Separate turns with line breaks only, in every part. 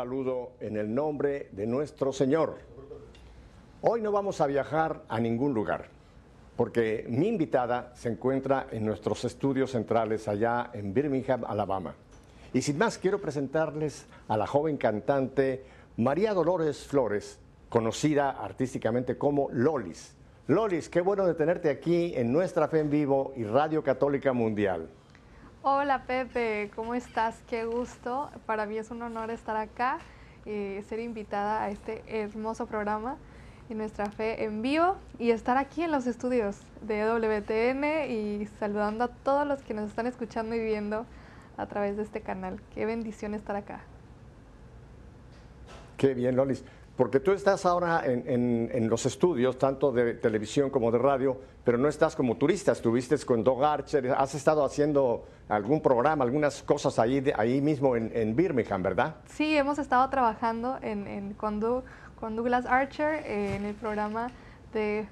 saludo en el nombre de nuestro Señor. Hoy no vamos a viajar a ningún lugar, porque mi invitada se encuentra en nuestros estudios centrales allá en Birmingham, Alabama. Y sin más, quiero presentarles a la joven cantante María Dolores Flores, conocida artísticamente como Lolis. Lolis, qué bueno de tenerte aquí en Nuestra Fe en Vivo y Radio Católica Mundial.
Hola Pepe, ¿cómo estás? Qué gusto. Para mí es un honor estar acá y ser invitada a este hermoso programa y nuestra fe en vivo y estar aquí en los estudios de WTN y saludando a todos los que nos están escuchando y viendo a través de este canal. Qué bendición estar acá.
Qué bien, Lolis porque tú estás ahora en, los estudios, tanto de televisión como de radio, pero no estás como turista, estuviste con Doug Archer, has estado haciendo algún programa, algunas cosas ahí, ahí mismo en, Birmingham, ¿verdad?
Sí, hemos estado trabajando en, con, Douglas Archer eh, en el programa de,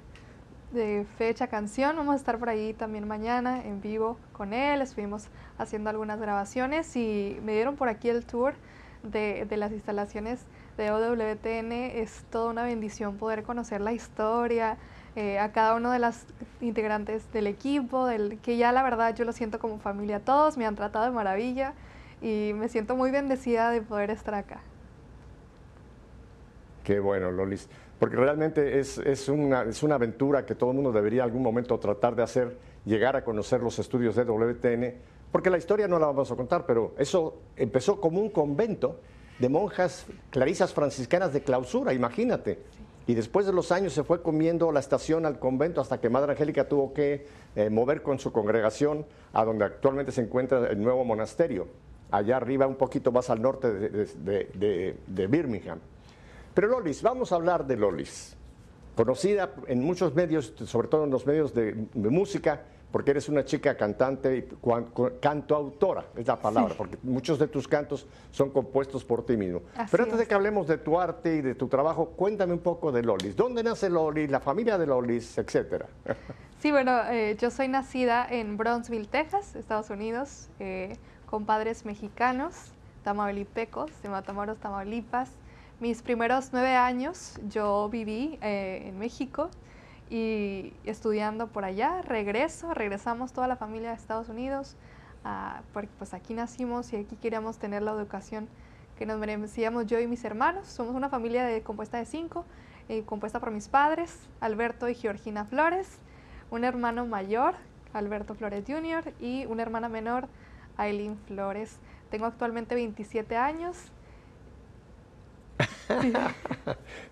de Fecha Canción. Vamos a estar por ahí también mañana en vivo con él, estuvimos haciendo algunas grabaciones y me dieron por aquí el tour de, de las instalaciones de OWTN es toda una bendición poder conocer la historia, eh, a cada uno de las integrantes del equipo, del, que ya la verdad yo lo siento como familia. Todos me han tratado de maravilla y me siento muy bendecida de poder estar acá.
Qué bueno, Lolis. Porque realmente es, es, una, es una aventura que todo el mundo debería algún momento tratar de hacer, llegar a conocer los estudios de WTN, porque la historia no la vamos a contar, pero eso empezó como un convento de monjas clarisas franciscanas de clausura, imagínate. Y después de los años se fue comiendo la estación al convento hasta que Madre Angélica tuvo que eh, mover con su congregación a donde actualmente se encuentra el nuevo monasterio, allá arriba un poquito más al norte de, Birmingham. Pero Lolis, vamos a hablar de Lolis, conocida en muchos medios, sobre todo en los medios de música, porque eres una chica cantante y cantoautora, es la palabra, porque muchos de tus cantos son compuestos por ti mismo. Pero antes de que hablemos de tu arte y de tu trabajo, cuéntame un poco de Lolis. ¿Dónde nace Lolis, la familia de Lolis, etcétera?
Sí, bueno, eh, yo soy nacida en Brownsville, Texas, Estados Unidos, eh, con padres mexicanos, tamaulipecos, de Matamoros, Tamaulipas. Mis primeros nueve años yo viví eh, en México y estudiando por allá, regreso, regresamos toda la familia a Estados Unidos, ah, porque pues aquí nacimos y aquí queríamos tener la educación que nos merecíamos yo y mis hermanos. Somos una familia compuesta de cinco, eh, compuesta por mis padres, Alberto y Georgina Flores, un hermano mayor, Alberto Flores Jr., y una hermana menor, Aileen Flores. Tengo actualmente 27 años.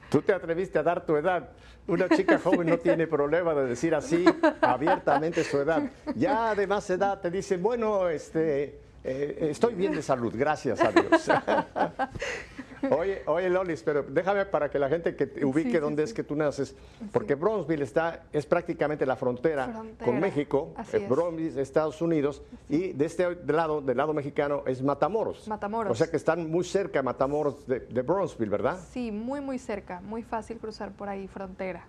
Tú te atreviste a dar tu edad. Una chica joven no tiene problema de decir así abiertamente su edad. Ya de más edad te dicen, bueno, este, eh, estoy bien de salud, gracias a Dios. Oye, oye, Lolis, pero déjame para que la gente que te ubique dónde es que tú naces, porque Bronzeville está, es prácticamente la frontera, con México, eh, Bronzeville, Estados Unidos, y de este lado, del lado mexicano, es Matamoros.
Matamoros.
O sea que están muy cerca Matamoros de, de Bronzeville, ¿verdad?
Sí, muy, muy cerca, muy fácil cruzar por ahí frontera.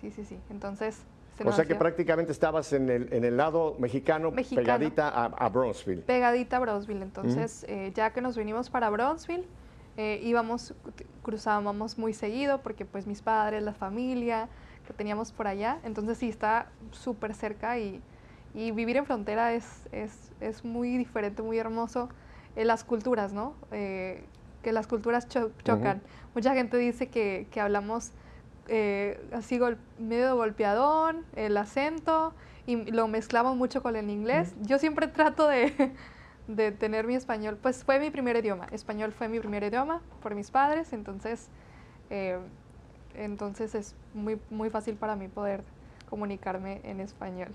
Sí, sí, sí. Entonces,
o sea que prácticamente estabas en el, en el lado mexicano, pegadita a, a, Bronzeville.
Pegadita a Bronzeville. Entonces, eh, ya que nos vinimos para Bronzeville, eh, íbamos, cruzábamos muy seguido porque pues mis padres, la familia que teníamos por allá, entonces sí está súper cerca y, y, vivir en frontera es, es, es muy diferente, muy hermoso. en las culturas, ¿no? Eh, que las culturas chocan. Mucha gente dice que, que hablamos eh, así medio golpeadón, el acento, y lo mezclamos mucho con el inglés. Yo siempre trato de, de tener mi español, pues fue mi primer idioma, español fue mi primer idioma por mis padres, entonces, eh, entonces es muy, muy fácil para mí poder comunicarme en español,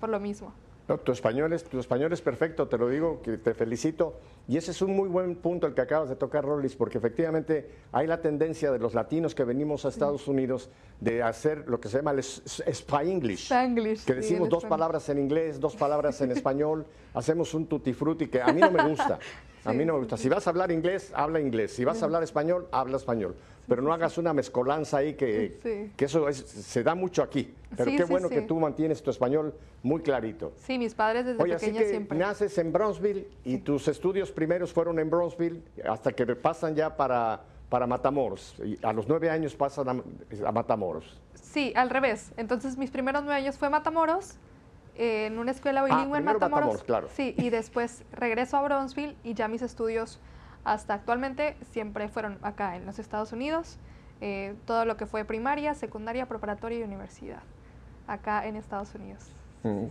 por lo mismo
tu, español es, tu español es perfecto, te lo digo, que te felicito. Y ese es un muy buen punto el que acabas de tocar, Rolis, porque efectivamente hay la tendencia de los latinos que venimos a Estados Unidos de hacer lo que se llama el Spanglish, que decimos dos palabras en inglés, dos palabras en español, hacemos un tutti frutti que a mí no me gusta. a mí no me gusta. Si vas a hablar inglés, habla inglés. Si vas a hablar español, habla español. Pero no hagas una mezcolanza ahí que, que eso se da mucho aquí. Pero qué bueno que tú mantienes tu español muy clarito.
Sí, mis padres desde
Oye,
pequeña
así que
siempre.
naces en Bronzeville y tus estudios primeros fueron en Bronzeville hasta que pasan ya para, para Matamoros. Y a los nueve años pasan a, Matamoros.
Sí, al revés. Entonces mis primeros nueve años fue Matamoros en una escuela bilingüe en Matamoros.
claro.
Sí, y después regreso a Bronzeville y ya mis estudios hasta actualmente siempre fueron acá en los Estados Unidos. Eh, todo lo que fue primaria, secundaria, preparatoria y universidad, acá en Estados Unidos.
Mm.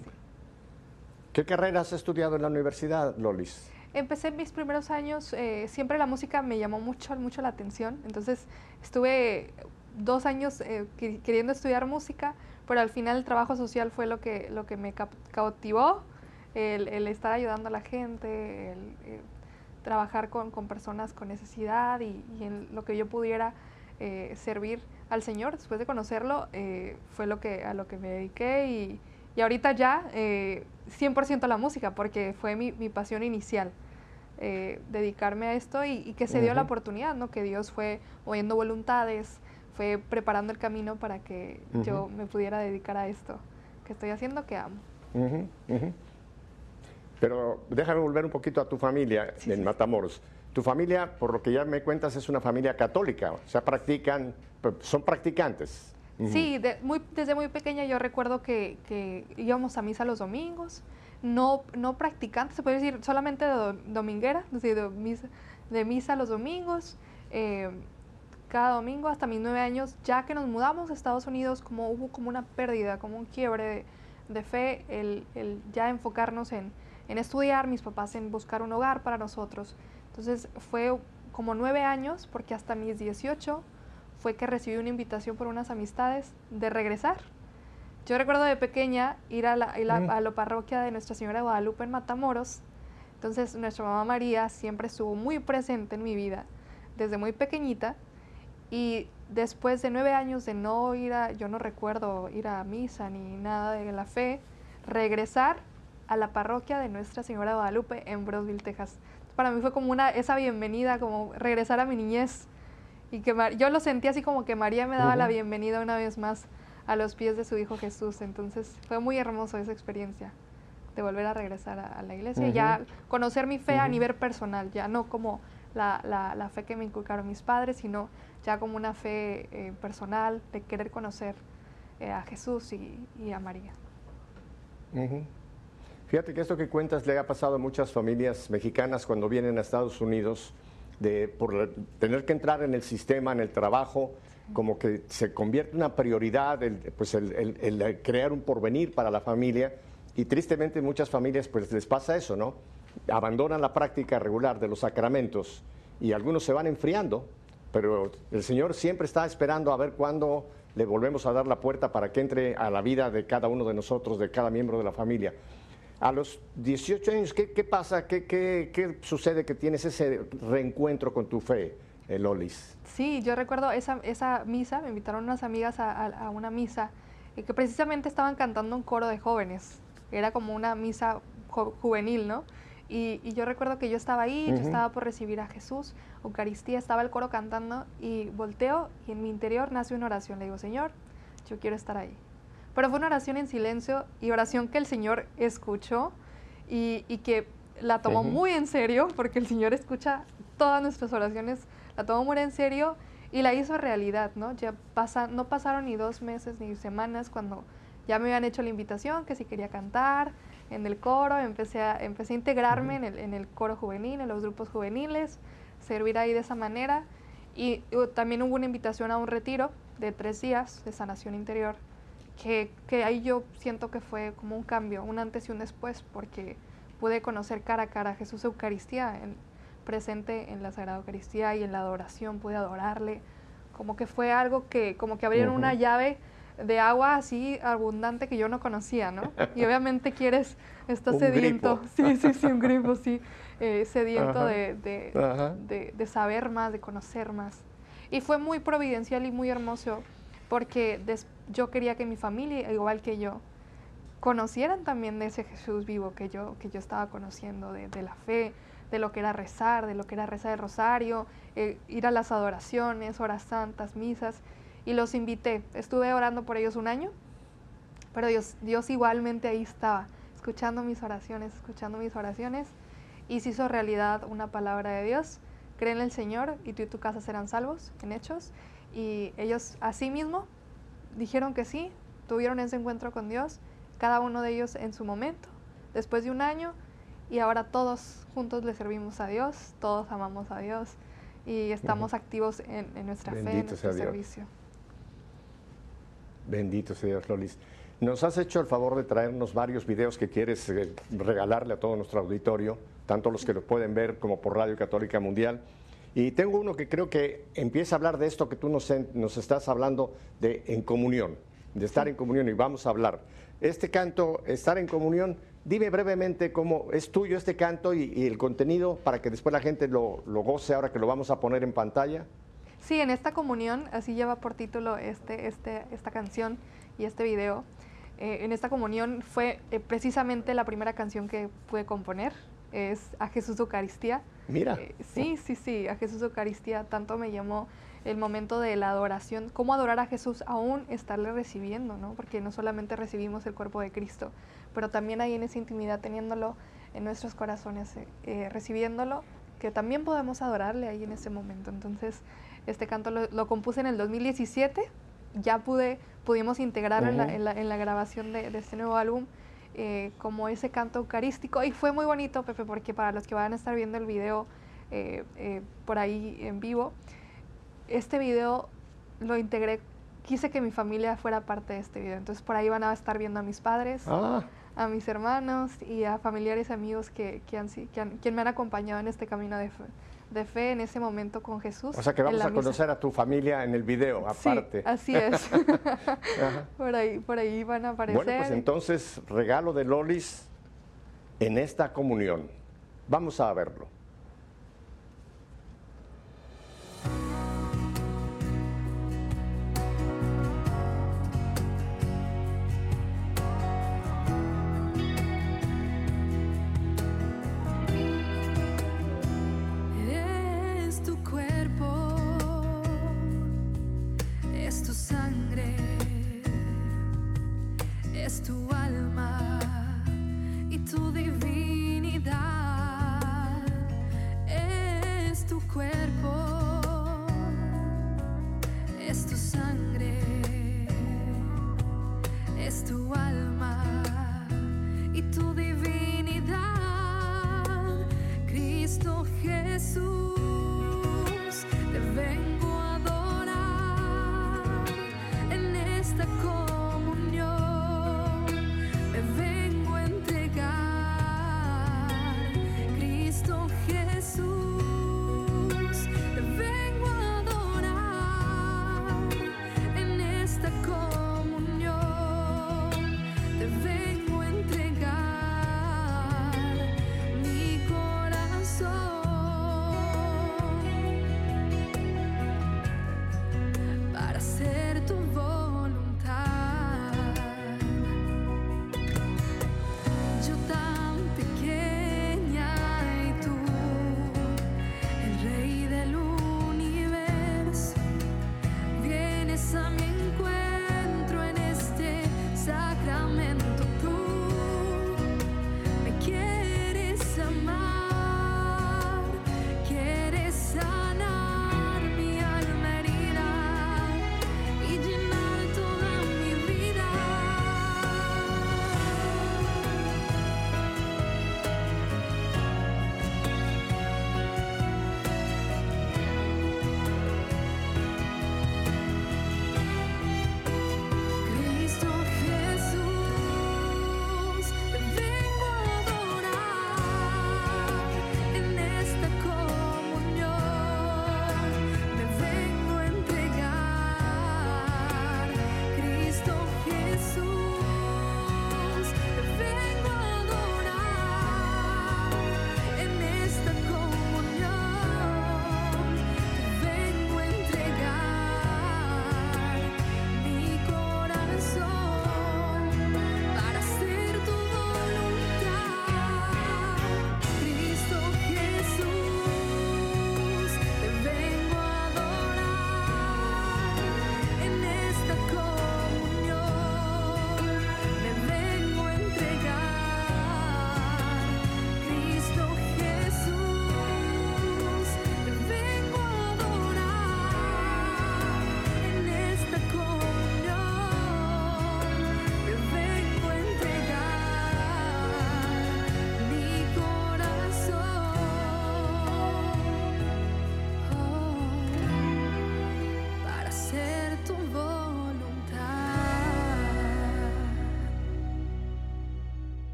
¿Qué carrera has estudiado en la universidad, Lolis?
Empecé mis primeros años, eh, siempre la música me llamó mucho, mucho la atención, entonces estuve dos años eh, queriendo estudiar música, pero al final el trabajo social fue lo que, lo que me cautivó, el, estar ayudando a la gente, el, eh, trabajar con, personas con necesidad y, en lo que yo pudiera servir al Señor después de conocerlo, fue lo que, a lo que me dediqué y, y ahorita ya 100% a la música porque fue mi, mi pasión inicial. dedicarme a esto y, que se dio la oportunidad, ¿no? que Dios fue moviendo voluntades, fue preparando el camino para que yo me pudiera dedicar a esto que estoy haciendo, que amo.
Pero déjame volver un poquito a tu familia en Matamoros. Tu familia, por lo que ya me cuentas, es una familia católica, o sea, practican, son practicantes.
Sí, desde muy pequeña yo recuerdo que, íbamos a misa los domingos, no, no practicantes, se puede decir solamente de dominguera, decir, de misa, de misa los domingos. Eh, cada domingo hasta mis nueve años, ya que nos mudamos a Estados Unidos, como hubo como una pérdida, como un quiebre de, fe, el, ya enfocarnos en, estudiar, mis papás en buscar un hogar para nosotros. Entonces fue como nueve años, porque hasta mis 18 fue que recibí una invitación por unas amistades de regresar. Yo recuerdo de pequeña ir a la, mm. a la parroquia de Nuestra Señora de Guadalupe en Matamoros. Entonces nuestra mamá María siempre estuvo muy presente en mi vida desde muy pequeñita y después de nueve años de no ir a, yo no recuerdo ir a misa ni nada de la fe, regresar a la parroquia de Nuestra Señora de Guadalupe en Brosville, Texas. Para mí fue como una, esa bienvenida, como regresar a mi niñez. Y que yo lo sentí así como que María me daba la bienvenida una vez más a los pies de su Hijo Jesús. Entonces fue muy hermoso esa experiencia de volver a regresar a, la iglesia y ya conocer mi fe a nivel personal, ya no como la, la, la fe que me inculcaron mis padres, sino ya como una fe eh, personal de querer conocer eh, a Jesús y, a María.
Fíjate que esto que cuentas le ha pasado a muchas familias mexicanas cuando vienen a Estados Unidos, de, por tener que entrar en el sistema, en el trabajo, como que se convierte en una prioridad el, pues el, crear un porvenir para la familia y tristemente en muchas familias pues les pasa eso, ¿no? Abandonan la práctica regular de los sacramentos y algunos se van enfriando pero el Señor siempre está esperando a ver cuándo le volvemos a dar la puerta para que entre a la vida de cada uno de nosotros, de cada miembro de la familia. A los 18 años, ¿qué, pasa? ¿Qué, sucede que tienes ese reencuentro con tu fe, Lolis?
Sí, yo recuerdo esa, esa misa, me invitaron unas amigas a, una misa y que precisamente estaban cantando un coro de jóvenes. Era como una misa juvenil, ¿no? Y, yo recuerdo que yo estaba ahí, yo estaba por recibir a Jesús, Eucaristía, estaba el coro cantando y volteo y en mi interior nace una oración. Le digo, Señor, yo quiero estar ahí. Pero fue una oración en silencio y oración que el Señor escuchó y, que la tomó muy en serio, porque el Señor escucha todas nuestras oraciones, la tomó muy en serio y la hizo realidad, ¿no? Ya pasa, no pasaron ni dos meses ni semanas cuando ya me habían hecho la invitación, que si quería cantar, en el coro, empecé a, empecé a integrarme en, el, en el coro juvenil, en los grupos juveniles, servir ahí de esa manera. Y también hubo una invitación a un retiro de tres días de sanación interior, que, que, ahí yo siento que fue como un cambio, un antes y un después, porque pude conocer cara a cara a Jesús Eucaristía, presente en la Sagrada Eucaristía y en la adoración, pude adorarle, como que fue algo que, como que abrieron una llave de agua así abundante que yo no conocía, ¿no? Y obviamente quieres, estás sediento, sí, sí, sí, un grifo, sí, eh, sediento de, de, saber más, de conocer más. Y fue muy providencial y muy hermoso porque yo quería que mi familia, igual que yo, conocieran también de ese Jesús vivo que yo, que yo estaba conociendo, de, la fe, de lo que era rezar, de lo que era rezar el rosario, eh, ir a las adoraciones, horas santas, misas, y los invité. Estuve orando por ellos un año, pero Dios, Dios igualmente ahí estaba, escuchando mis oraciones, escuchando mis oraciones, y se hizo realidad una palabra de Dios. Cree en el Señor y tú y tu casa serán salvos, en hechos. Y ellos así mismo dijeron que sí, tuvieron ese encuentro con Dios, cada uno de ellos en su momento, después de un año, y ahora todos juntos le servimos a Dios, todos amamos a Dios y estamos activos en, nuestra fe, en nuestro servicio.
Bendito sea Dios, Lolis. Nos has hecho el favor de traernos varios videos que quieres eh, regalarle a todo nuestro auditorio, tanto los que lo pueden ver como por Radio Católica Mundial. Y tengo uno que creo que empieza a hablar de esto que tú nos, nos estás hablando de en comunión, de estar en comunión y vamos a hablar. Este canto, estar en comunión, Dime brevemente cómo es tuyo este canto y, el contenido para que después la gente lo, goce ahora que lo vamos a poner en pantalla.
Sí, en esta comunión, así lleva por título este, este, esta canción y este video. Eh, en esta comunión fue eh, precisamente la primera canción que pude componer, es A Jesús Eucaristía.
Mira.
Eh, sí, sí, sí, A Jesús Eucaristía tanto me llamó el momento de la adoración, cómo adorar a Jesús aún estarle recibiendo, ¿no? Porque no solamente recibimos el cuerpo de Cristo, pero también ahí en esa intimidad, teniéndolo en nuestros corazones, eh, eh, recibiéndolo, que también podemos adorarle ahí en ese momento. Entonces, este canto lo, compuse en el 2017, ya pude, pudimos integrarlo en, la, grabación de, este nuevo álbum. Eh, como ese canto eucarístico y fue muy bonito Pepe porque para los que van a estar viendo el video por ahí en vivo este video lo integré quise que mi familia fuera parte de este video. Entonces por ahí van a estar viendo a mis padres, ah a mis hermanos y a familiares y amigos que, que, han, que, me han acompañado en este camino de fe, de fe en ese momento con Jesús.
O sea que vamos a conocer a tu familia en el video, aparte.
Sí, así es. por, ahí, por ahí van a aparecer.
Bueno, pues entonces, regalo de Lolis en esta comunión. Vamos a verlo.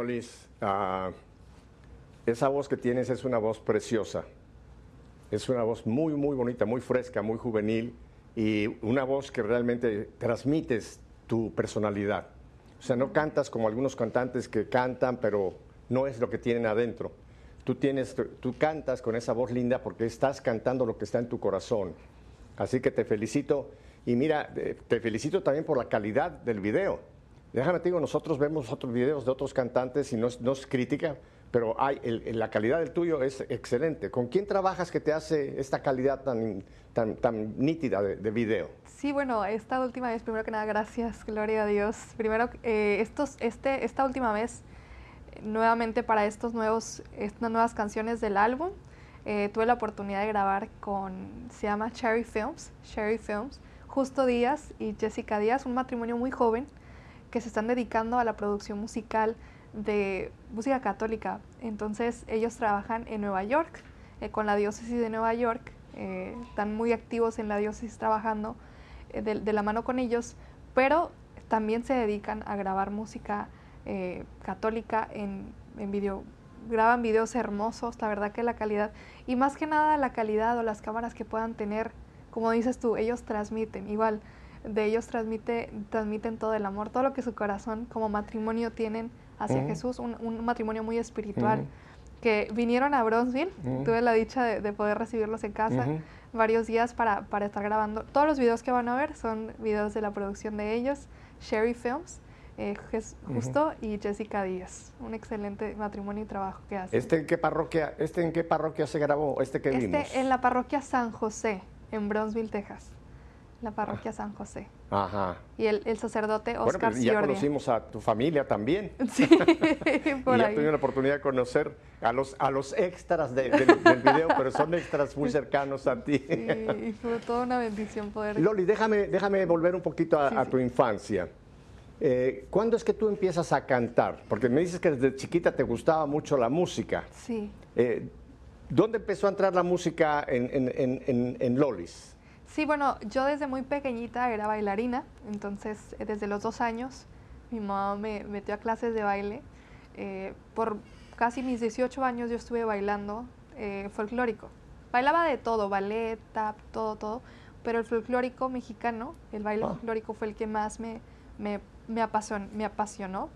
Lolis, ah, esa voz que tienes es una voz preciosa. Es una voz muy, muy bonita, muy fresca, muy juvenil y una voz que realmente transmites tu personalidad. O sea, no cantas como algunos cantantes que cantan, pero no es lo que tienen adentro. Tú, tienes, tú cantas con esa voz linda porque estás cantando lo que está en tu corazón. Así que te felicito. Y mira, eh, te felicito también por la calidad del video. Déjame te digo, nosotros vemos otros videos de otros cantantes y no, es- no es crítica, pero hay, el- la calidad del tuyo es excelente. ¿Con quién trabajas que te hace esta calidad tan, tan, tan nítida de, de video?
Sí, bueno, esta última vez, primero que nada, gracias, gloria a Dios. Primero, eh, estos, este, esta última vez, nuevamente para estos nuevos, estas nuevas canciones del álbum, eh, tuve la oportunidad de grabar con, se llama Cherry Films, Cherry Films, Justo Díaz y Jessica Díaz, un matrimonio muy joven que se están dedicando a la producción musical de música católica. Entonces ellos trabajan en Nueva York, eh, con la diócesis de Nueva York, eh, están muy activos en la diócesis trabajando eh, de, de la mano con ellos, pero también se dedican a grabar música católica en, en video. Graban videos hermosos, la verdad que la calidad, y más que nada la calidad o las cámaras que puedan tener, como dices tú, ellos transmiten, igual, de ellos transmite, transmiten todo el amor, todo lo que su corazón como matrimonio tienen hacia
Ujú.
Jesús, un, un matrimonio muy espiritual,
Ujú.
que vinieron a Bronzeville,
Ujú.
tuve la dicha de, de poder recibirlos en casa varios días para, para estar grabando. Todos los videos que van a ver son videos de la producción de ellos, Sherry Films, eh. Justo y Jessica Díaz. Un excelente matrimonio y trabajo que hacen.
¿Este en qué parroquia, este en qué parroquia se grabó? ¿Este que vimos?
Este en la parroquia San José, en Bronzeville, Texas. La parroquia San José.
Ajá.
Y el, el sacerdote
Bueno,
Oscar
pues ya
Ciordia.
conocimos a tu familia también.
Sí, por
y ya tuve la oportunidad de conocer a los, a los extras de- del- del video, pero son extras muy cercanos a ti.
Sí, y fue toda una bendición poder...
Loli, déjame, déjame volver un poquito a,
Sí,
a
sí.
tu infancia. Eh, ¿Cuándo es que tú empiezas a cantar? Porque me dices que desde chiquita te gustaba mucho la música.
Sí.
Eh, ¿Dónde empezó a entrar la música en- en- en Lolis?
Sí, bueno, yo desde muy pequeñita era bailarina, entonces eh, desde los dos años mi mamá me metió a clases de baile. Eh, por casi mis 18 años yo estuve bailando eh, folclórico. Bailaba de todo, ballet, tap, todo, todo, pero el folclórico mexicano, el baile
Ah.
folclórico fue el que más me, me, me, apasion- me apasionó,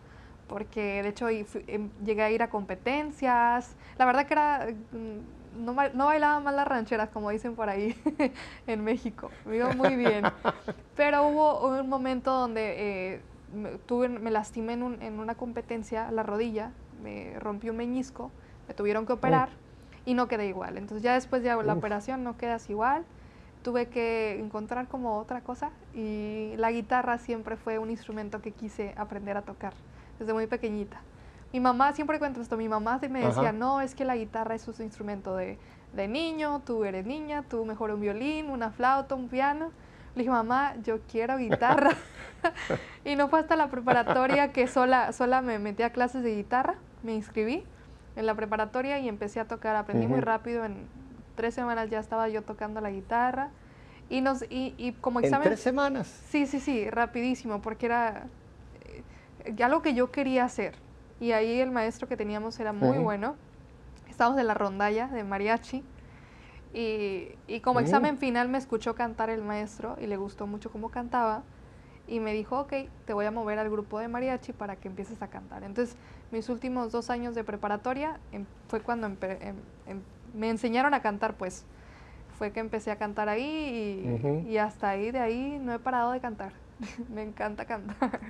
porque de hecho y fui- em, llegué a ir a competencias. La verdad que era, mm, no, no bailaba mal las rancheras, como dicen por ahí en México. Me iba muy bien. Pero hubo un momento donde eh, me, tuve, me lastimé en, un- en una competencia la rodilla, me rompí un meñisco, me tuvieron que operar y no quedé igual. Entonces ya después de la
Uf.
operación no quedas igual. Tuve que encontrar como otra cosa y la guitarra siempre fue un instrumento que quise aprender a tocar desde muy pequeñita. Mi mamá, siempre cuento esto, mi mamá me decía,
Ajá.
no, es que la guitarra es un instrumento de, de niño, tú eres niña, tú mejor un violín, una flauta, un piano. Le dije, mamá, yo quiero guitarra. y no fue hasta la preparatoria que sola, sola me metí a clases de guitarra, me inscribí en la preparatoria y empecé a tocar, aprendí muy rápido, en tres semanas ya estaba yo tocando la guitarra. Y, nos, y, y como
En
examen...
tres semanas.
Sí, sí, sí, rapidísimo, porque era eh, algo que yo quería hacer. Y ahí el maestro que teníamos era muy
Ujú.
bueno. Estábamos en la rondalla de mariachi. Y, y como
Mm.
examen final me escuchó cantar el maestro y le gustó mucho cómo cantaba. Y me dijo, ok, te voy a mover al grupo de mariachi para que empieces a cantar. Entonces, mis últimos dos años de preparatoria em- fue cuando em- em- me enseñaron a cantar, pues. Fue que empecé a cantar ahí y,
Ujú.
y hasta ahí, de ahí, no he parado de cantar. me encanta cantar.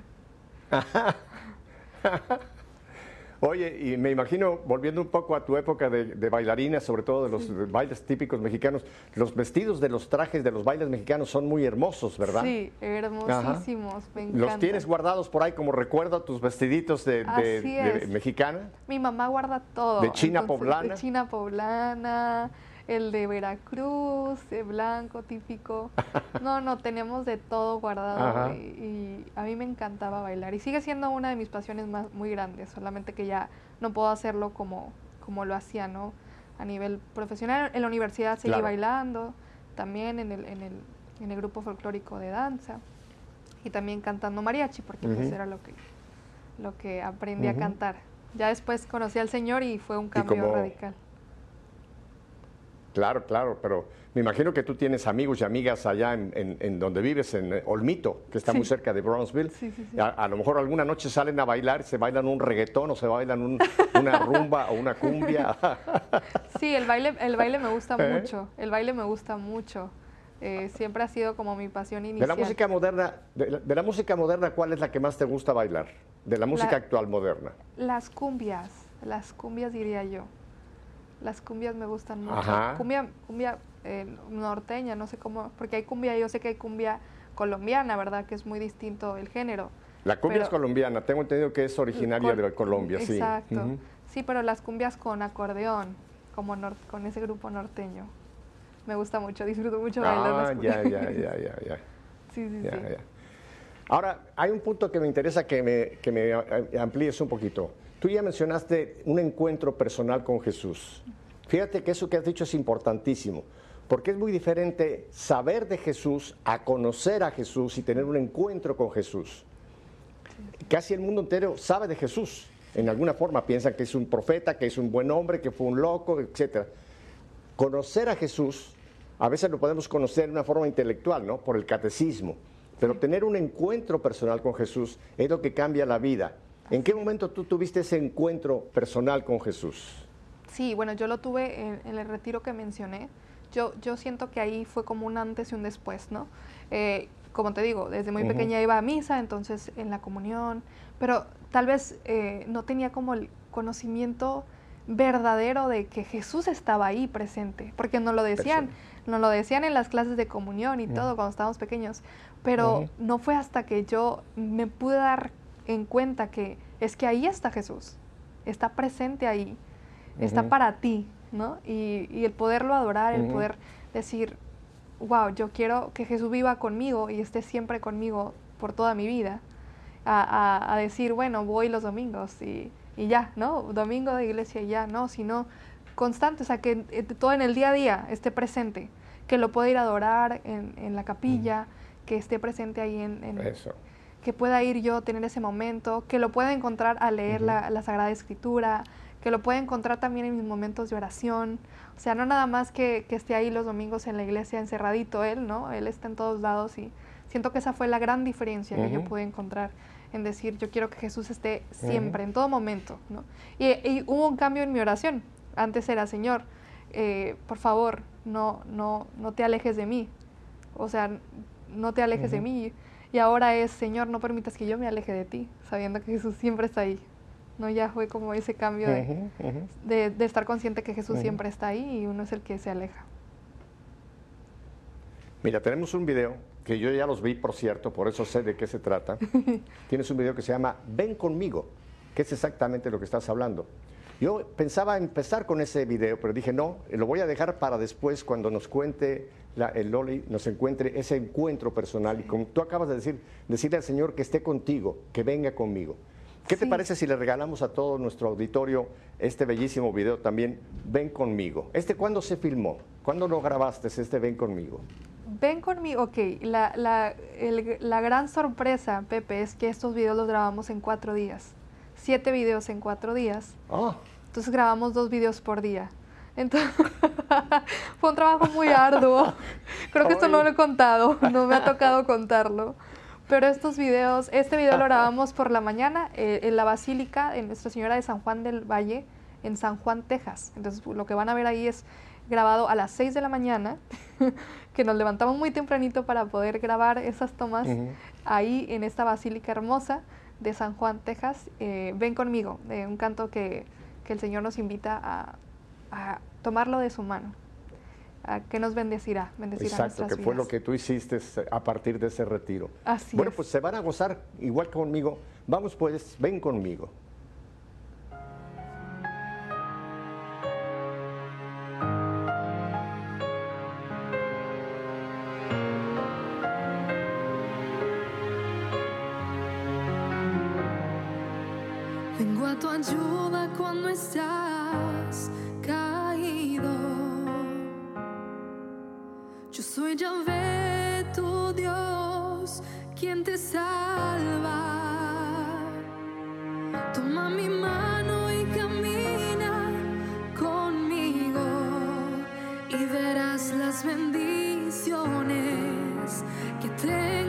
Oye, y me imagino, volviendo un poco a tu época de, de bailarina, sobre todo de los bailes típicos mexicanos, los vestidos de los trajes de los bailes mexicanos son muy hermosos, ¿verdad?
Sí, hermosísimos, me
¿Los
encantan.
tienes guardados por ahí como recuerdo tus vestiditos de, mexicana?
Mi mamá guarda todo.
¿De China
entonces,
poblana?
De China poblana, el de Veracruz, de blanco típico. No, no, tenemos de todo guardado y, y a mí me encantaba bailar. Y sigue siendo una de mis pasiones más muy grandes, solamente que ya no puedo hacerlo como, como lo hacía, ¿no? A nivel profesional. En la universidad seguí
Claro.
bailando, también en el, en, el, en el grupo folclórico de danza y también cantando mariachi, porque pues
Ujú.
era lo que, lo que aprendí a cantar. Ya después conocí al Señor y fue un cambio radical.
Claro, claro, pero me imagino que tú tienes amigos y amigas allá en, donde vives, en Olmito, que está muy cerca de Brownsville. a, lo mejor alguna noche salen a bailar, se bailan un reggaetón o se bailan una rumba o una cumbia.
sí, el baile, el baile me gusta ¿Eh? mucho, el baile me gusta mucho. Eh, siempre ha sido como mi pasión inicial.
De la música moderna, de la, música moderna, ¿cuál es la que más te gusta bailar? De la música actual moderna.
Las cumbias, las cumbias diría yo. Las cumbias me gustan mucho. Cumbia, cumbia eh, norteña, no sé cómo, porque hay cumbia, yo sé que hay cumbia colombiana, ¿verdad? Que es muy distinto el género.
La cumbia es colombiana, tengo entendido que es originaria de Colombia,
sí. Exacto. Sí, pero las cumbias con acordeón, como con ese grupo norteño. Me gusta mucho, disfruto mucho
bailar. Ah, ya, ya, ya, ya, ya.
Sí, sí, sí.
Ahora, hay un punto que me interesa que me, que me amplíes un poquito. Tú ya mencionaste un encuentro personal con Jesús. Fíjate que eso que has dicho es importantísimo, porque es muy diferente saber de Jesús a conocer a Jesús y tener un encuentro con Jesús. Casi el mundo entero sabe de Jesús. En alguna forma piensan que es un profeta, que es un buen hombre, que fue un loco, etc. Conocer a Jesús, a veces lo podemos conocer de una forma intelectual, ¿no? Por el catecismo. Pero tener un encuentro personal con Jesús es lo que cambia la vida. ¿En qué momento tú tuviste ese encuentro personal con Jesús?
Sí, bueno, yo lo tuve en, el retiro que mencioné. Yo, yo siento que ahí fue como un antes y un después, ¿no? Eh, como te digo, desde muy pequeña iba a misa, entonces en la comunión, pero tal vez eh, no tenía como el conocimiento verdadero de que Jesús estaba ahí presente, porque nos lo decían, nos lo decían en las clases de comunión y todo cuando estábamos pequeños, pero no fue hasta que yo me pude dar en cuenta que es que ahí está Jesús, está presente ahí, está para ti, ¿no? Y, el poderlo adorar, el poder decir, wow, yo quiero que Jesús viva conmigo y esté siempre conmigo por toda mi vida, a, decir, bueno, voy los domingos y, ya, ¿no? Domingo de iglesia y ya, no, sino constante, o sea, que eh, todo en el día a día esté presente, que lo pueda ir a adorar en, la capilla, que esté presente ahí en, en,
Eso
que pueda ir yo, tener ese momento, que lo pueda encontrar al leer la, Sagrada Escritura, que lo pueda encontrar también en mis momentos de oración. O sea, no nada más que, esté ahí los domingos en la iglesia encerradito él, ¿no? Él está en todos lados y siento que esa fue la gran diferencia que yo pude encontrar en decir, yo quiero que Jesús esté siempre, en todo momento, ¿no? Y, hubo un cambio en mi oración. Antes era, Señor, eh, por favor, no, no, no te alejes de mí. O sea, no te alejes de mí. Y ahora es, Señor, no permitas que yo me aleje de ti, sabiendo que Jesús siempre está ahí. ¿no? Ya fue como ese cambio de, de, estar consciente que Jesús siempre está ahí y uno es el que se aleja.
Mira, tenemos un video que yo ya los vi, por cierto, por eso sé de qué se trata. Tienes un video que se llama Ven conmigo, que es exactamente lo que estás hablando. Yo pensaba empezar con ese video, pero dije, no, lo voy a dejar para después cuando nos cuente el Loli, nos encuentre ese encuentro personal. Y como tú acabas de decir, decirle al Señor que esté contigo, que venga conmigo. ¿Qué te parece si le regalamos a todo nuestro auditorio este bellísimo video también, Ven conmigo? ¿Este cuándo se filmó? ¿Cuándo lo grabaste, este Ven conmigo?
Ven conmigo, ok. La, la, la gran sorpresa, Pepe, es que estos videos los grabamos en cuatro días siete videos en cuatro días.
Ah.
Entonces grabamos dos videos por día. Entonces, fue un trabajo muy arduo. Creo que esto no lo he contado, no me ha tocado contarlo. Pero estos videos, este video lo grabamos por la mañana eh, en la Basílica en Nuestra Señora de San Juan del Valle, en San Juan, Texas. Entonces, lo que van a ver ahí es grabado a las 6 de la mañana, que nos levantamos muy tempranito para poder grabar esas tomas ahí en esta basílica hermosa de San Juan, Texas, eh, Ven conmigo, de un canto que, el Señor nos invita a, tomarlo de su mano, a que nos bendecirá, bendecirá
Exacto, que fue lo que tú hiciste a partir de ese retiro.
Así
bueno, pues se van a gozar igual conmigo. Vamos pues, ven conmigo.
ayuda cuando estás caído. Yo soy Yahvé, tu Dios, quien te salva. Toma mi mano y camina conmigo y verás las bendiciones que te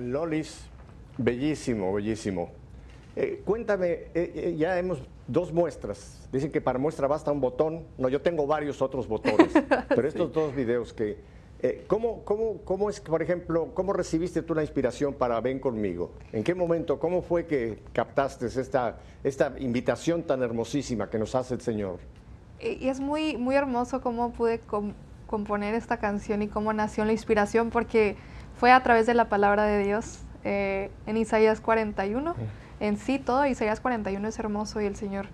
Lolis, bellísimo, bellísimo. Eh, cuéntame, eh, eh, ya hemos dos muestras. Dicen que para muestra basta un botón. No, yo tengo varios otros botones, pero estos dos videos que... eh, ¿cómo, cómo, ¿Cómo es, por ejemplo, cómo recibiste tú la inspiración para Ven conmigo? ¿En qué momento, cómo fue que captaste esta, esta invitación tan hermosísima que nos hace el Señor?
Y y es muy, muy hermoso cómo pude com- componer esta canción y cómo nació la inspiración, porque fue a través de la palabra de Dios eh, en Isaías 41. En sí, todo Isaías 41 es hermoso y el Señor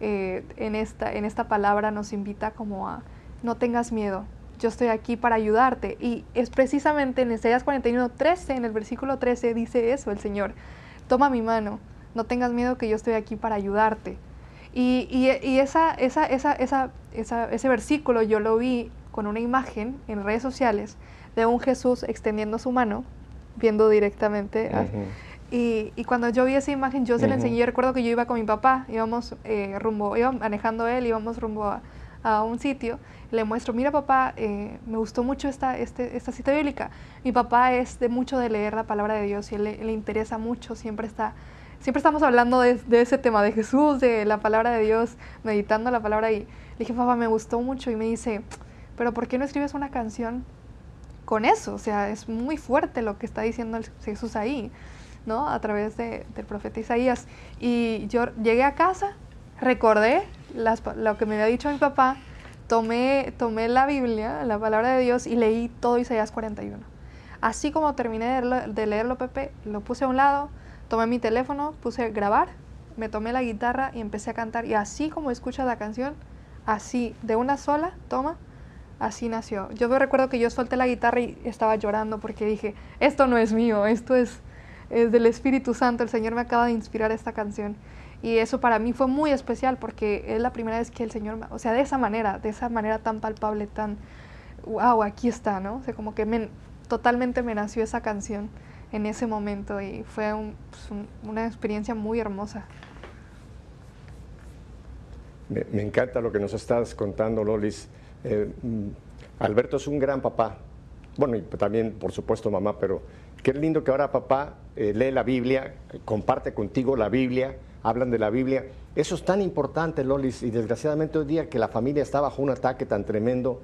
eh, en, esta, en esta palabra nos invita como a no tengas miedo, yo estoy aquí para ayudarte. Y es precisamente en Isaías 41, 13, en el versículo 13 dice eso el Señor, toma mi mano, no tengas miedo que yo estoy aquí para ayudarte. Y, y- y esa, esa, esa, esa, esa- ese versículo yo lo vi con una imagen en redes sociales de un Jesús extendiendo su mano, viendo directamente. a- y, y cuando yo vi esa imagen, yo se la
Ujú.
enseñé. Yo recuerdo que yo iba con mi papá, íbamos eh, rumbo, iba manejando él, íbamos rumbo a, a un sitio. Le muestro, mira papá, eh, me gustó mucho esta, este- esta cita bíblica. Mi papá es de mucho de leer la palabra de Dios y él le, le interesa mucho, siempre está, siempre estamos hablando de, de ese tema de Jesús, de la palabra de Dios, meditando la palabra y le dije, papá, me gustó mucho y me dice, pero ¿por qué no escribes una canción con eso? O sea, es muy fuerte lo que está diciendo Jesús ahí. ¿no? A través de- del profeta Isaías. Y yo llegué a casa, recordé las lo que me había dicho mi papá, tomé, tomé la Biblia, la palabra de Dios, y leí todo Isaías 41. Así como terminé de leerlo, de leerlo, Pepe, lo puse a un lado, tomé mi teléfono, puse grabar, me tomé la guitarra y empecé a cantar. Y así como escuchas la canción, así, de una sola toma, así nació. Yo me recuerdo que yo solté la guitarra y estaba llorando porque dije, esto no es mío, esto es, es del Espíritu Santo, el Señor me acaba de inspirar esta canción. Y eso para mí fue muy especial porque es la primera vez que el Señor, o sea, de esa manera, de esa manera tan palpable, tan, wow, aquí está, ¿no? O sea, como que me- totalmente me nació esa canción en ese momento y fue pues, un- una experiencia muy hermosa.
Me, me encanta lo que nos estás contando, Lolis. Eh, Alberto es un gran papá. Bueno, y también, por supuesto, mamá, pero qué lindo que ahora papá eh, lee la Biblia, comparte contigo la Biblia, hablan de la Biblia. Eso es tan importante, Lolis, y desgraciadamente hoy día que la familia está bajo un ataque tan tremendo,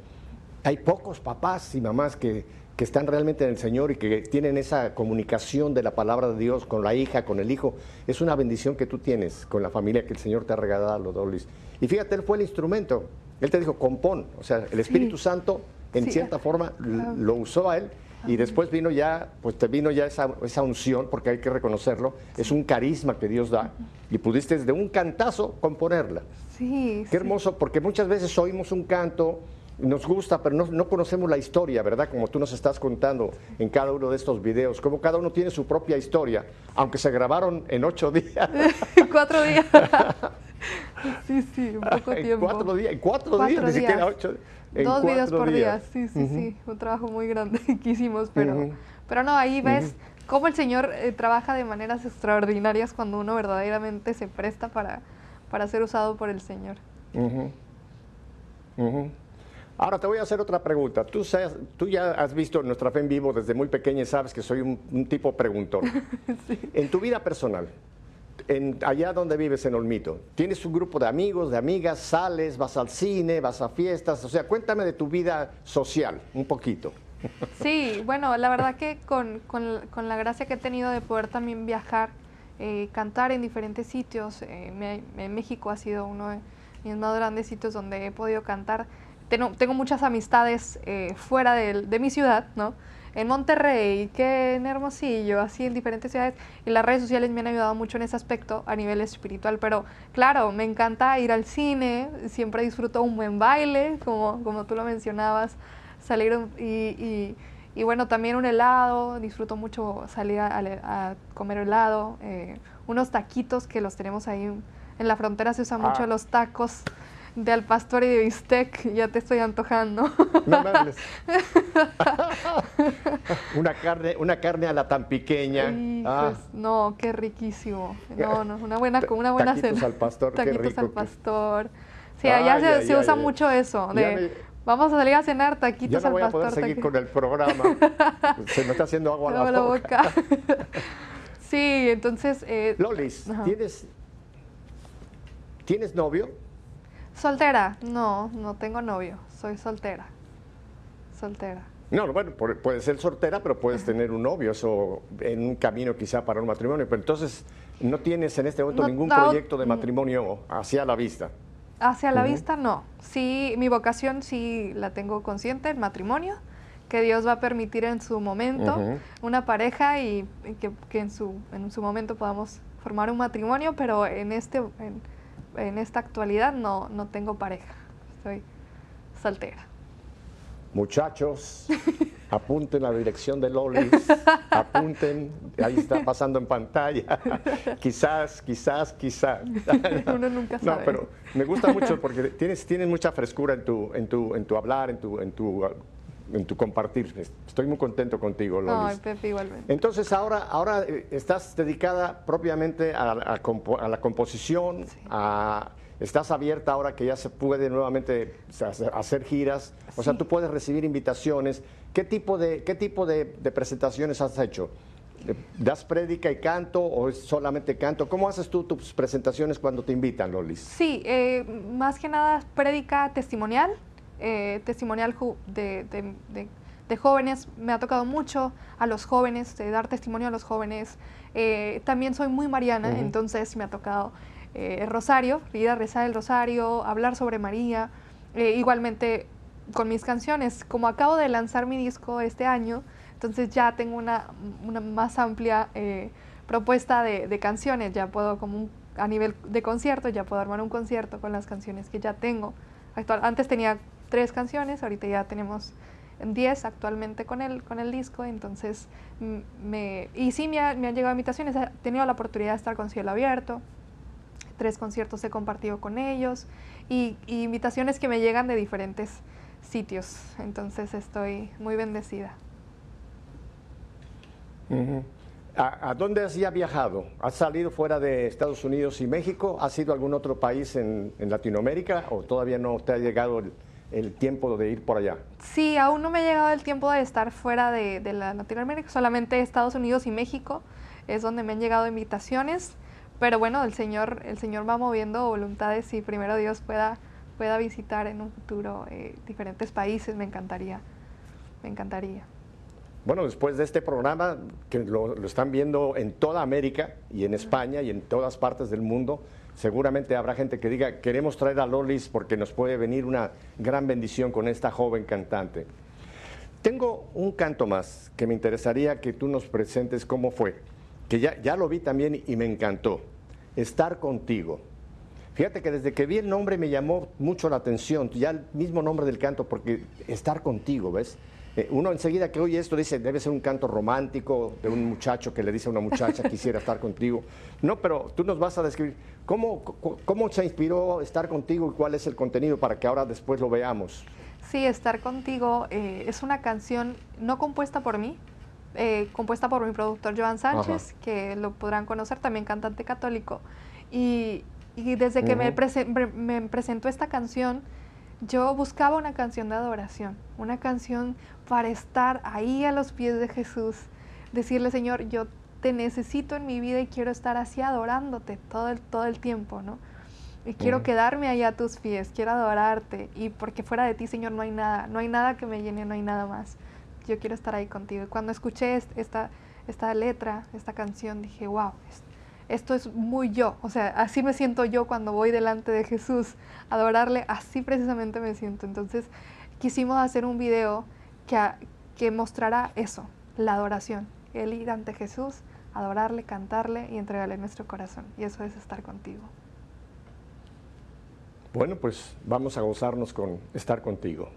hay pocos papás y mamás que, que están realmente en el Señor y que tienen esa comunicación de la palabra de Dios con la hija, con el hijo. Es una bendición que tú tienes con la familia que el Señor te ha regalado, Dolis. Y fíjate, Él fue el instrumento. Él te dijo, compón. O sea, el Espíritu Santo, en
Sí.
cierta forma,
Ah.
lo usó a Él. Y después vino ya, pues te vino ya esa, esa unción, porque hay que reconocerlo, es un carisma que Dios da, y pudiste de un cantazo componerla.
Sí,
Qué hermoso, porque muchas veces oímos un canto, nos gusta, pero no, no conocemos la historia, ¿verdad? Como tú nos estás contando en cada uno de estos videos, como cada uno tiene su propia historia, aunque se grabaron en ocho días.
Cuatro días. sí, sí, un poco
en
tiempo.
cuatro días, en cuatro,
Cuatro
días, ni siquiera ocho.
Dos videos por
días.
día, sí, sí, sí, un trabajo muy grande que hicimos, pero, pero no, ahí ves cómo el Señor eh, trabaja de maneras extraordinarias cuando uno verdaderamente se presta para, para ser usado por el Señor.
Ahora te voy a hacer otra pregunta. Tú, sabes- tú ya has visto nuestra fe en vivo desde muy pequeña y sabes que soy un, un tipo preguntón. En tu vida personal, en, allá donde vives en Olmito, ¿tienes un grupo de amigos, de amigas, sales, vas al cine, vas a fiestas? O sea, cuéntame de tu vida social un poquito.
Sí, bueno, la verdad que con, con- con la gracia que he tenido de poder también viajar, eh, cantar en diferentes sitios, eh, me- en México ha sido uno de mis más grandes sitios donde he podido cantar. Tengo, tengo muchas amistades eh, fuera del- de, mi ciudad, ¿no? En Monterrey, que en Hermosillo, así en diferentes ciudades. Y las redes sociales me han ayudado mucho en ese aspecto a nivel espiritual. Pero claro, me encanta ir al cine, siempre disfruto un buen baile, como, como tú lo mencionabas salir y, y- y bueno, también un helado, disfruto mucho salir a, a- comer helado, eh, unos taquitos que los tenemos ahí en la frontera, se usan mucho
Ah.
los tacos de al pastor y de bistec, ya te estoy antojando.
No una, carne, una carne a la tan pequeña. Ah,
no, qué riquísimo. No, no, una buena, una buena
Taquitos
cena.
al pastor, qué
Taquitos
rico
al pastor. Sí, allá
Ay,
se,
ay,
se
ay,
usa mucho eso, de
me-
Vamos a salir a cenar taquitos
Ya no voy
al
a poder
pastor.
seguir
taquitos.
con el programa. Se me está haciendo agua a
Agua
la, boca.
boca. sí, entonces, eh,
Lolis,
Ajá.
¿tienes, ¿tienes novio?
Soltera. No, no tengo novio. Soy soltera. Soltera.
No, no, bueno, puedes ser soltera, pero puedes tener un novio, eso en un camino quizá para un matrimonio. Pero entonces, no tienes en este momento
No,
ningún
no,
proyecto de
mm.
matrimonio hacia la vista.
Hacia la vista, no. Sí, mi vocación sí la tengo consciente, el matrimonio, que Dios va a permitir en su momento una pareja y, y que, que en, su, en su momento podamos formar un matrimonio, pero en, este, en, en esta actualidad no, no tengo pareja. Estoy soltera.
Muchachos, apunten la dirección de Lolis, apunten, ahí está pasando en pantalla. quizás, quizás, quizás.
Uno nunca
No,
sabe.
pero me gusta mucho porque tienes, tienes mucha frescura en tu, en tu, en tu hablar, en tu, en tu, en tu compartir. Estoy muy contento contigo, Lolis.
Ay, Pepe, igualmente.
Entonces ahora, ahora eh, estás dedicada propiamente a, a a la composición, a- estás abierta ahora que ya se puede nuevamente hacer- giras, o sea,
Sí.
tú puedes recibir invitaciones. ¿Qué tipo de, qué tipo de, de presentaciones has hecho? Eh, ¿Das prédica y canto o es solamente canto? ¿Cómo haces tú tus presentaciones cuando te invitan, Lolis?
Sí, eh, más que nada prédica testimonial, eh, testimonial de, de- de- de jóvenes. Me ha tocado mucho a los jóvenes, de dar testimonio a los jóvenes. Eh, también soy muy mariana,
Ujú.
entonces me ha tocado eh, el rosario, ir a rezar el rosario, hablar sobre María. Eh, igualmente con mis canciones, como acabo de lanzar mi disco este año, entonces ya tengo una, una más amplia eh, propuesta de, de canciones, ya puedo como un- a nivel de concierto, ya puedo armar un concierto con las canciones que ya tengo. Actual, antes tenía tres canciones, ahorita ya tenemos 10 actualmente con el, con el disco, entonces me... Y sí me, ha- me han llegado invitaciones, he tenido la oportunidad de estar con Cielo Abierto, tres conciertos he compartido con ellos y, y invitaciones que me llegan de diferentes sitios, entonces estoy muy bendecida.
¿A, a dónde has ya viajado? ¿Has salido fuera de Estados Unidos y México? ¿Has ido a algún otro país en, en Latinoamérica o todavía no te ha llegado el, el tiempo de ir por allá?
Sí, aún no me ha llegado el tiempo de estar fuera de, de la Latinoamérica, solamente Estados Unidos y México es donde me han llegado invitaciones, pero bueno, el Señor, el Señor va moviendo voluntades y primero Dios pueda, pueda visitar en un futuro eh, diferentes países, me encantaría, me encantaría.
Bueno, después de este programa, que lo, lo están viendo en toda América y en España y en todas partes del mundo, seguramente habrá gente que diga, queremos traer a Lolis porque nos puede venir una gran bendición con esta joven cantante. Tengo un canto más que me interesaría que tú nos presentes cómo fue, que ya, ya lo vi también y me encantó, Estar contigo. Fíjate que desde que vi el nombre me llamó mucho la atención, ya el mismo nombre del canto, porque estar contigo, ¿ves? Eh, uno enseguida que oye esto dice, debe ser un canto romántico de un muchacho que le dice a una muchacha, quisiera estar contigo. No, pero tú nos vas a describir cómo, cómo, se inspiró estar contigo y cuál es el contenido para que ahora después lo veamos.
Sí, Estar contigo eh, es una canción no compuesta por mí, eh, compuesta por mi productor Joan Sánchez, que lo podrán conocer, también cantante católico. Y, y desde que prese- me presentó esta canción, yo buscaba una canción de adoración, una canción para estar ahí a los pies de Jesús, decirle, Señor, yo te necesito en mi vida y quiero estar así adorándote todo el, todo el tiempo, ¿no? Y quiero
Ujú.
quedarme ahí a tus pies, quiero adorarte. Y porque fuera de ti, Señor, no hay nada, no hay nada que me llene, no hay nada más. Yo quiero estar ahí contigo. Y cuando escuché est- esta, esta letra, esta canción, dije, wow, es- esto es muy yo. O sea, así me siento yo cuando voy delante de Jesús, adorarle, así precisamente me siento. Entonces, quisimos hacer un video que, mostrará eso, la adoración. El ir ante Jesús, adorarle, cantarle y entregarle nuestro corazón. Y eso es estar contigo.
Bueno, pues vamos a gozarnos con estar contigo.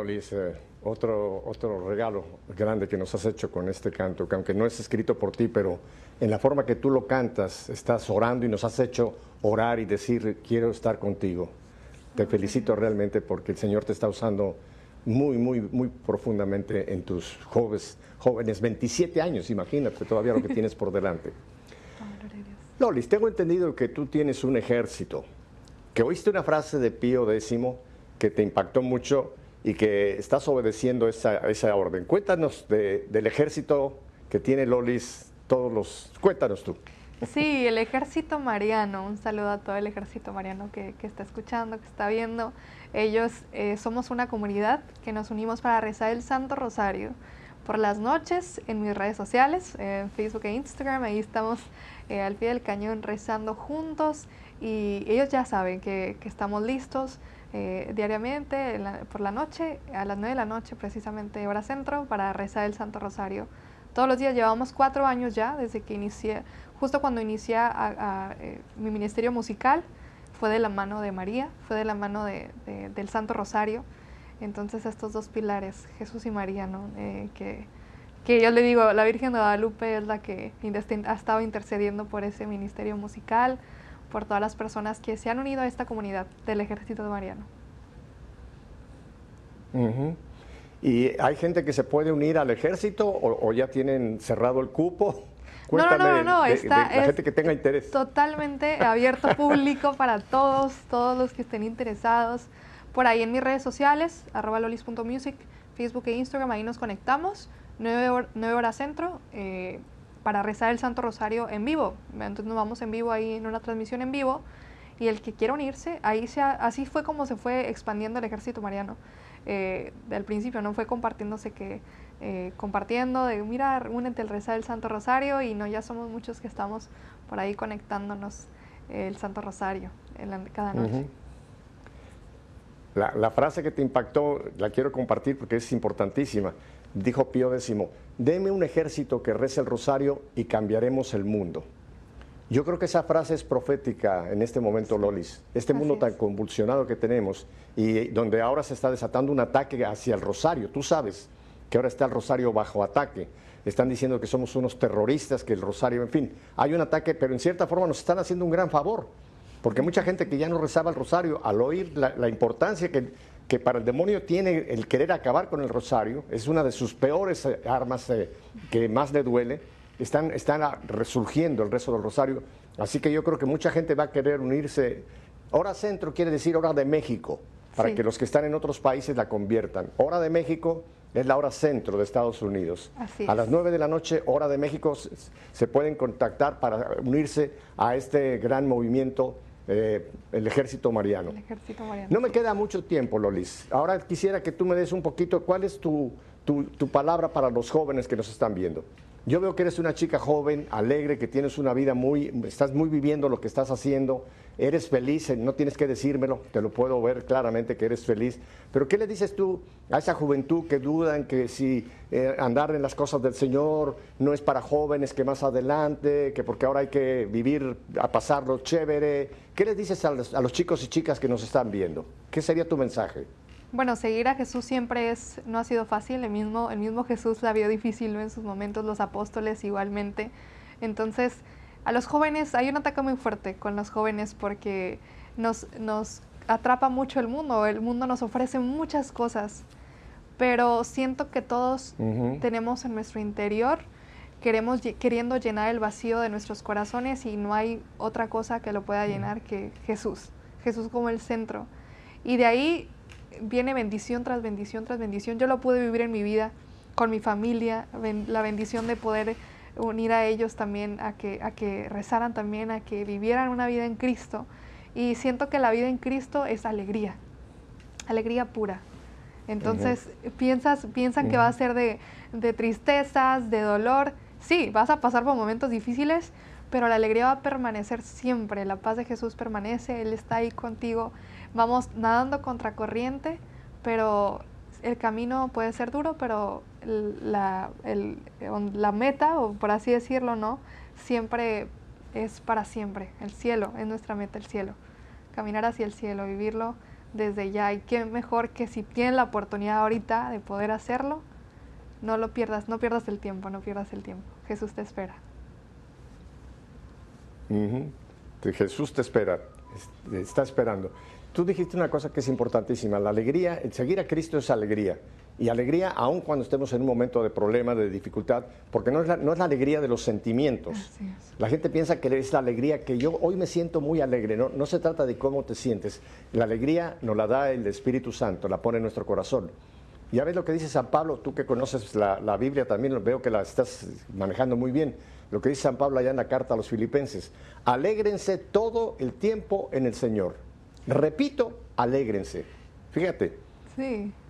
Lolis, eh, otro, otro regalo grande que nos has hecho con este canto, que aunque no es escrito por ti, pero en la forma que tú lo cantas, estás orando y nos has hecho orar y decir, quiero estar contigo. Te felicito realmente porque el Señor te está usando muy, muy, muy profundamente en tus jóvenes, jóvenes 27 años, imagínate todavía lo que tienes por delante. Lolis, tengo entendido que tú tienes un ejército, que oíste una frase de Pío X que te impactó mucho y que estás obedeciendo esa, esa orden. Cuéntanos del ejército que tiene Lolis, todos los... Cuéntanos tú.
Sí, el ejército mariano, un saludo a todo el ejército mariano que, que está escuchando, que está viendo. Ellos eh, somos una comunidad que nos unimos para rezar el Santo Rosario por las noches en mis redes sociales, en Facebook e Instagram. Ahí estamos eh, al pie del cañón rezando juntos y ellos ya saben que, que estamos listos eh, diariamente por la noche, a las 9 de la noche precisamente hora centro, para rezar el Santo Rosario. Todos los días llevamos cuatro años ya desde que inicié, justo cuando inicié a, mi ministerio musical fue de la mano de María, fue de la mano de, del Santo Rosario. Entonces estos dos pilares, Jesús y María, ¿no? Eh, que, que yo le digo, la Virgen de Guadalupe es la que ha estado intercediendo por ese ministerio musical, por todas las personas que se han unido a esta comunidad del Ejército de Mariano.
¿Y hay gente que se puede unir al ejército o ya tienen cerrado el cupo?
no, no, no, está,
la gente que tenga interés.
Totalmente abierto público para todos, todos los que estén interesados. Por ahí en mis redes sociales, arroba lolis.music, Facebook e Instagram, ahí nos conectamos, 9, horas centro, eh, para rezar el Santo Rosario en vivo. Entonces nos vamos en vivo ahí en una transmisión en vivo y el que quiera unirse, ahí se así fue como se fue expandiendo el ejército mariano. Eh, al principio no fue compartiéndose que eh, compartiendo, de mira, únete al rezar el Santo Rosario y no, ya somos muchos que estamos por ahí conectándonos el Santo Rosario en cada noche.
la, frase que te impactó la quiero compartir porque es importantísima. Dijo Pío X, deme un ejército que reza el rosario y cambiaremos el mundo. Yo creo que esa frase es profética en este momento, Lolis. Este mundo tan convulsionado que tenemos y donde ahora se está desatando un ataque hacia el rosario, tú sabes, que ahora está el Rosario bajo ataque. Están diciendo que somos unos terroristas, que el Rosario, en fin, hay un ataque, pero en cierta forma nos están haciendo un gran favor, porque mucha gente que ya no rezaba el Rosario, al oír la, importancia que, que, para el demonio tiene el querer acabar con el Rosario, es una de sus peores eh, armas eh, que más le duele, están, están resurgiendo el rezo del Rosario. Así que yo creo que mucha gente va a querer unirse. Hora centro quiere decir hora de México, para que los que están en otros países la conviertan. Hora de México es la hora centro de Estados Unidos. a las 9 de la noche, hora de México, se pueden contactar para unirse a este gran movimiento, eh, el Ejército Mariano. No me queda mucho tiempo, Lolis. Ahora quisiera que tú me des un poquito, ¿cuál es tu, tu palabra para los jóvenes que nos están viendo? Yo veo que eres una chica joven, alegre, que tienes una vida muy, estás muy viviendo lo que estás haciendo, eres feliz, eh, no tienes que decírmelo, te lo puedo ver claramente que eres feliz. Pero ¿qué le dices tú a esa juventud que dudan que si eh, andar en las cosas del Señor no es para jóvenes, que más adelante, que porque ahora hay que vivir a pasarlo chévere? ¿Qué les dices a los, a los chicos y chicas que nos están viendo? ¿Qué sería tu mensaje?
Bueno, seguir a Jesús siempre es, no ha sido fácil, el mismo, el mismo Jesús la vio difícil en sus momentos, los apóstoles igualmente. Entonces, a los jóvenes, hay un ataque muy fuerte con los jóvenes porque nos, nos atrapa mucho el mundo, el mundo nos ofrece muchas cosas, pero siento que todos tenemos en nuestro interior, queremos, queriendo llenar el vacío de nuestros corazones y no hay otra cosa que lo pueda llenar que Jesús, Jesús como el centro. Y de ahí viene bendición tras bendición tras bendición. Yo lo pude vivir en mi vida con mi familia, la bendición de poder unir a ellos también, a que, a que rezaran también, a que vivieran una vida en Cristo. Y siento que la vida en Cristo es alegría, alegría pura. Entonces, piensas, piensan que va a ser de, de tristezas, de dolor. Sí, vas a pasar por momentos difíciles, pero la alegría va a permanecer siempre. La paz de Jesús permanece, Él está ahí contigo vamos nadando contra corriente, pero el camino puede ser duro, pero la, la meta, o por así decirlo, ¿no? Siempre es para siempre. El cielo es nuestra meta, el cielo. Caminar hacia el cielo, vivirlo desde ya. Y qué mejor que si tienen la oportunidad ahorita de poder hacerlo, no lo pierdas, no pierdas el tiempo, no pierdas el tiempo. Jesús te espera.
Jesús te espera, está esperando. Tú dijiste una cosa que es importantísima, la alegría, el seguir a Cristo es alegría. Y alegría aun cuando estemos en un momento de problema, de dificultad, porque no es la, no es la alegría de los sentimientos. La gente piensa que es la alegría que yo hoy me siento muy alegre. No, no se trata de cómo te sientes. La alegría nos la da el Espíritu Santo, la pone en nuestro corazón. Ya ves lo que dice San Pablo, tú que conoces la, la Biblia también, veo que la estás manejando muy bien. Lo que dice San Pablo allá en la carta a los filipenses. Alégrense todo el tiempo en el Señor. Repito, alégrense. Fíjate,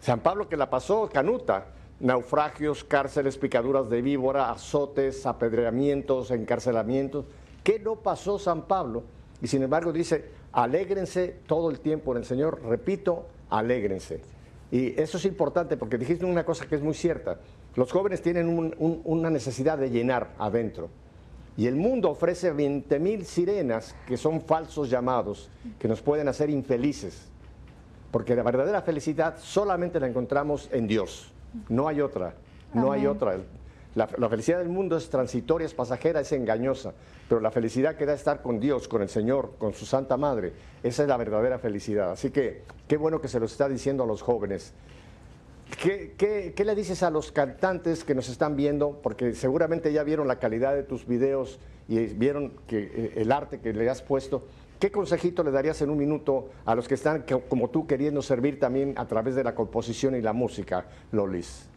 San Pablo que la pasó canuta, naufragios, cárceles, picaduras de víbora, azotes, apedreamientos, encarcelamientos. ¿Qué no pasó San Pablo? Y sin embargo dice, alégrense todo el tiempo en el Señor. Repito, alégrense. Y eso es importante porque dijiste una cosa que es muy cierta. Los jóvenes tienen una necesidad de llenar adentro. Y el mundo ofrece 20 mil sirenas que son falsos llamados, que nos pueden hacer infelices. Porque la verdadera felicidad solamente la encontramos en Dios. No hay otra. No hay otra. La, felicidad del mundo es transitoria, es pasajera, es engañosa. Pero la felicidad que da estar con Dios, con el Señor, con su Santa Madre, esa es la verdadera felicidad. Así que qué bueno que se lo está diciendo a los jóvenes. ¿Qué, le dices a los cantantes que nos están viendo? Porque seguramente ya vieron la calidad de tus videos y vieron que, eh, el arte que le has puesto. ¿Qué consejito le darías en un minuto a los que están como tú queriendo servir también a través de la composición y la música, Lolis?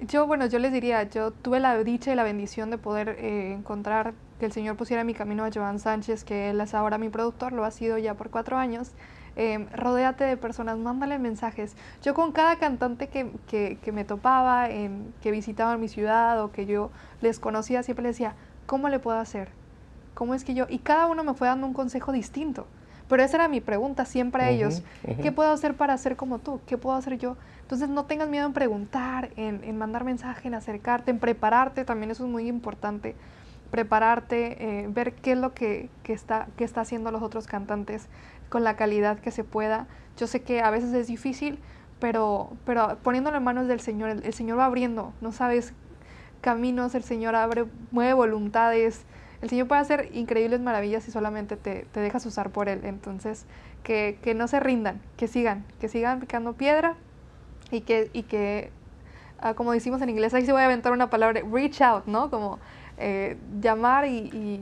Yo, bueno, yo les diría, yo tuve la dicha y la bendición de poder eh, encontrar que el Señor pusiera mi camino a Joan Sánchez, que él es ahora mi productor, lo ha sido ya por cuatro años. Eh, rodéate de personas, mándale mensajes. Yo con cada cantante que, que, me topaba, en, que visitaban mi ciudad o que yo les conocía, siempre les decía, ¿cómo le puedo hacer? ¿Cómo es que yo? Y cada uno me fue dando un consejo distinto. Pero esa era mi pregunta siempre a ellos. ¿Qué puedo hacer para ser como tú? ¿Qué puedo hacer yo? Entonces no tengas miedo en preguntar, en, mandar mensaje, en acercarte, en prepararte. También eso es muy importante. Prepararte, eh, ver qué es lo que, está, que está haciendo los otros cantantes con la calidad que se pueda. Yo sé que a veces es difícil, pero, pero poniéndolo en manos del Señor, el, el Señor va abriendo. No sabes caminos, el Señor abre, mueve voluntades el Señor puede hacer increíbles maravillas si solamente te, dejas usar por Él. Entonces, que, no se rindan, que sigan, que sigan picando piedra y que, y que ah, como decimos en inglés, ahí se voy a aventar una palabra, reach out, ¿no? Como eh, llamar y,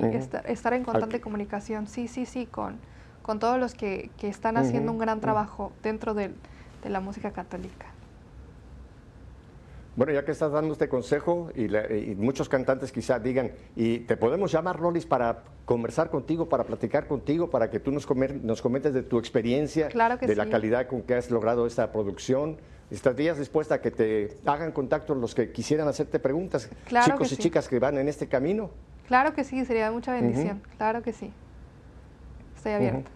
estar, en constante comunicación, sí, sí, sí, con, con todos los que, están haciendo un gran trabajo dentro de la música católica.
Bueno, ya que estás dando este consejo y, muchos cantantes quizás digan, y te podemos llamar, Lolis, para conversar contigo, para platicar contigo, para que tú nos, nos comentes de tu experiencia, de la calidad con que has logrado esta producción. ¿Estarías dispuesta a que te hagan contacto los que quisieran hacerte preguntas, chicos y chicas que van en este camino?
Claro que sí, sería mucha bendición, claro que sí. Estoy abierta.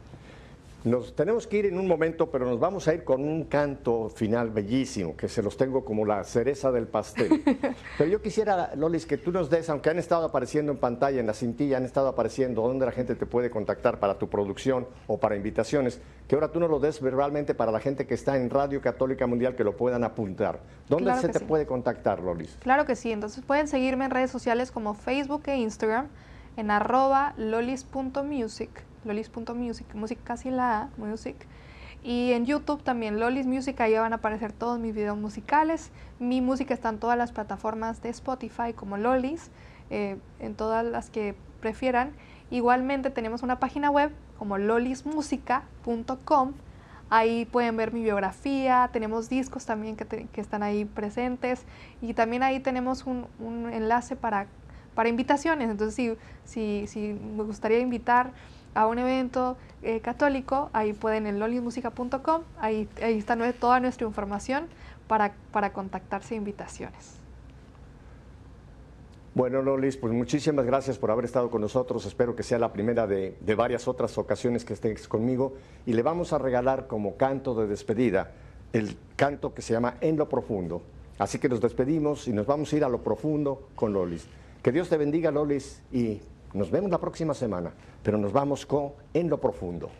Nos tenemos que ir en un momento, pero nos vamos a ir con un canto final bellísimo, que se los tengo como la cereza del pastel. pero yo quisiera, Lolis, que tú nos des, aunque han estado apareciendo en pantalla, en la cintilla, han estado apareciendo donde la gente te puede contactar para tu producción o para invitaciones, que ahora tú nos lo des verbalmente para la gente que está en Radio Católica Mundial, que lo puedan apuntar. ¿Dónde se te puede contactar, Lolis?
Claro que sí, entonces pueden seguirme en redes sociales como Facebook e Instagram en arroba lolis.music lolis.music, música casi la A, music. Y en YouTube también, Lolis Music, ahí van a aparecer todos mis videos musicales. Mi música está en todas las plataformas de Spotify como Lolis, eh, en todas las que prefieran. Igualmente tenemos una página web como lolismusica.com. Ahí pueden ver mi biografía, tenemos discos también que, están ahí presentes y también ahí tenemos un, enlace para, para invitaciones. Entonces, si, si, si me gustaría invitar a un evento eh, católico, ahí pueden en lolismusica.com, ahí, ahí está toda nuestra información para, para contactarse e invitaciones.
Bueno, Lolis, pues muchísimas gracias por haber estado con nosotros. Espero que sea la primera de, de, varias otras ocasiones que estés conmigo. Y le vamos a regalar como canto de despedida el canto que se llama En lo Profundo. Así que nos despedimos y nos vamos a ir a lo profundo con Lolis. Que Dios te bendiga, Lolis, nos vemos la próxima semana, pero nos vamos con En lo Profundo.